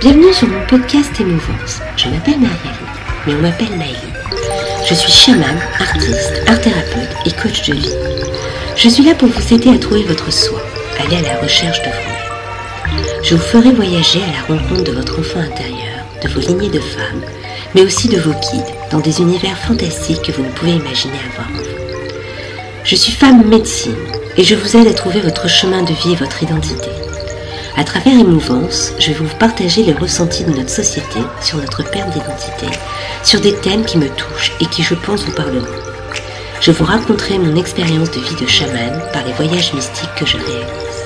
Bienvenue sur mon podcast Émouvance. Je m'appelle Marie, mais on m'appelle Maëlie. Je suis chamane, artiste, art thérapeute et coach de vie. Je suis là pour vous aider à trouver votre soi, aller à la recherche de vous-même. Je vous ferai voyager à la rencontre de votre enfant intérieur, de vos lignées de femmes, mais aussi de vos guides, dans des univers fantastiques que vous ne pouvez imaginer avoir vous. Je suis femme médecine et je vous aide à trouver votre chemin de vie et votre identité. À travers Émouvance, je vais vous partager les ressentis de notre société sur notre perte d'identité, sur des thèmes qui me touchent et qui, je pense, vous parleront. Je vous raconterai mon expérience de vie de chaman par les voyages mystiques que je réalise.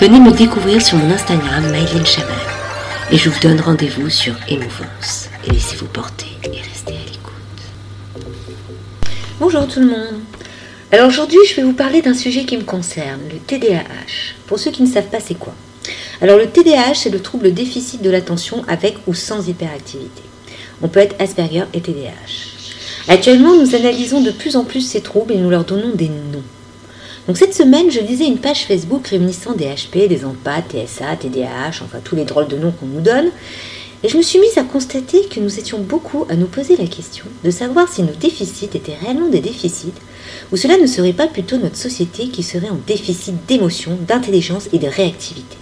Venez me découvrir sur mon Instagram Mylène Chaman et je vous donne rendez-vous sur Émouvance. Et laissez-vous porter et restez à l'écoute. Bonjour tout le monde. Alors aujourd'hui, je vais vous parler d'un sujet qui me concerne, le TDAH. Pour ceux qui ne savent pas, c'est quoi? Alors le TDAH, c'est le trouble déficit de l'attention avec ou sans hyperactivité. On peut être Asperger et TDAH. Actuellement, nous analysons de plus en plus ces troubles et nous leur donnons des noms. Donc cette semaine, je lisais une page Facebook réunissant des HP, des EMPA, TSA, TDAH, enfin tous les drôles de noms qu'on nous donne. Et je me suis mise à constater que nous étions beaucoup à nous poser la question de savoir si nos déficits étaient réellement des déficits ou cela ne serait pas plutôt notre société qui serait en déficit d'émotion, d'intelligence et de réactivité.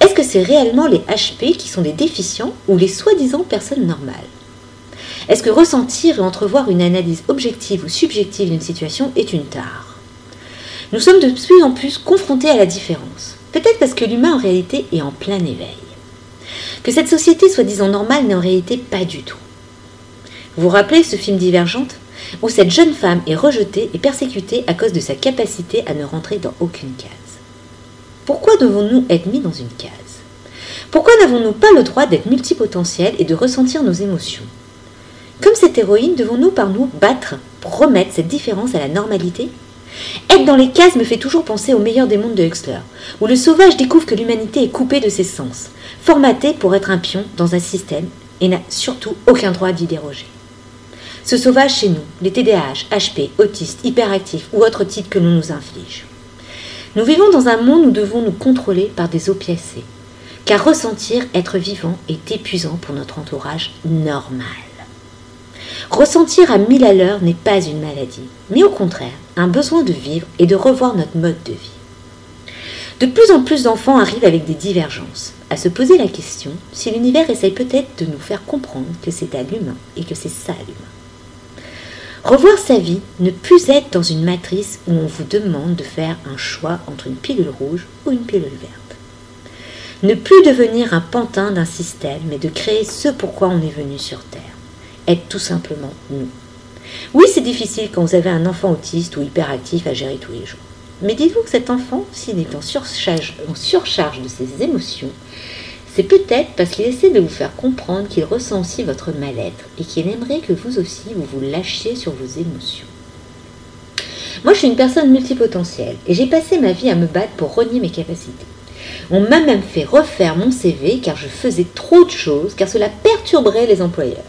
Est-ce que c'est réellement les HP qui sont des déficients ou les soi-disant personnes normales? Est-ce que ressentir et entrevoir une analyse objective ou subjective d'une situation est une tare? Nous sommes de plus en plus confrontés à la différence. Peut-être parce que l'humain en réalité est en plein éveil. Que cette société soi-disant normale n'est en réalité pas du tout. Vous vous rappelez ce film Divergente où cette jeune femme est rejetée et persécutée à cause de sa capacité à ne rentrer dans aucune case. Pourquoi devons-nous être mis dans une case? Pourquoi n'avons-nous pas le droit d'être multipotentiels et de ressentir nos émotions? Comme cette héroïne, devons-nous par nous battre pour remettre cette différence à la normalité? Être dans les cases me fait toujours penser au meilleur des mondes de Huxley, où le sauvage découvre que l'humanité est coupée de ses sens, formatée pour être un pion dans un système et n'a surtout aucun droit d'y déroger. Ce sauvage chez nous, les TDAH, HP, autistes, hyperactifs ou autres titres que l'on nous inflige. Nous vivons dans un monde où nous devons nous contrôler par des opiacés, car ressentir être vivant est épuisant pour notre entourage normal. Ressentir à mille à l'heure n'est pas une maladie, mais au contraire un besoin de vivre et de revoir notre mode de vie. De plus en plus d'enfants arrivent avec des divergences, à se poser la question si l'univers essaye peut-être de nous faire comprendre que c'est à l'humain et que c'est ça l'humain. Revoir sa vie, ne plus être dans une matrice où on vous demande de faire un choix entre une pilule rouge ou une pilule verte. Ne plus devenir un pantin d'un système, mais de créer ce pourquoi on est venu sur Terre. Être tout simplement nous. Oui, c'est difficile quand vous avez un enfant autiste ou hyperactif à gérer tous les jours. Mais dites-vous que cet enfant, s'il est en surcharge, de ses émotions, c'est peut-être parce qu'il essaie de vous faire comprendre qu'il ressent aussi votre mal-être et qu'il aimerait que vous aussi vous vous lâchiez sur vos émotions. Moi, je suis une personne multipotentielle et j'ai passé ma vie à me battre pour renier mes capacités. On m'a même fait refaire mon CV car je faisais trop de choses, car cela perturberait les employeurs.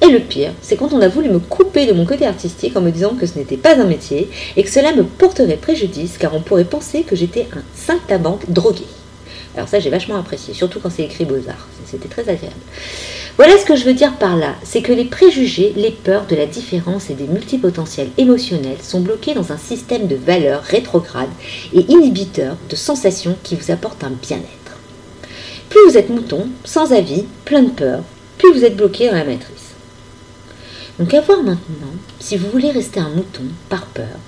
Et le pire, c'est quand on a voulu me couper de mon côté artistique en me disant que ce n'était pas un métier et que cela me porterait préjudice car on pourrait penser que j'étais un saltabanque drogué. Alors ça, j'ai vachement apprécié, surtout quand c'est écrit Beaux-Arts. C'était très agréable. Voilà ce que je veux dire par là, c'est que les préjugés, les peurs de la différence et des multipotentiels émotionnels sont bloqués dans un système de valeurs rétrogrades et inhibiteurs de sensations qui vous apportent un bien-être. Plus vous êtes mouton, sans avis, plein de peur, plus vous êtes bloqué dans la matrice. Donc à voir maintenant si vous voulez rester un mouton par peur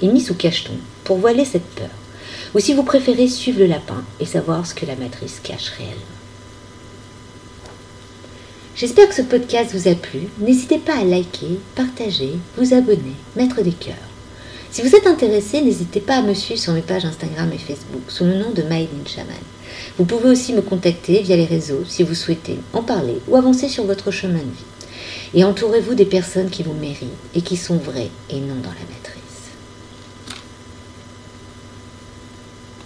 et mis sous cacheton pour voiler cette peur ou si vous préférez suivre le lapin et savoir ce que la matrice cache réellement. J'espère que ce podcast vous a plu. N'hésitez pas à liker, partager, vous abonner, mettre des cœurs. Si vous êtes intéressé, n'hésitez pas à me suivre sur mes pages Instagram et Facebook sous le nom de Mylene Shaman. Vous pouvez aussi me contacter via les réseaux si vous souhaitez en parler ou avancer sur votre chemin de vie. Et entourez-vous des personnes qui vous méritent et qui sont vraies et non dans la matrice.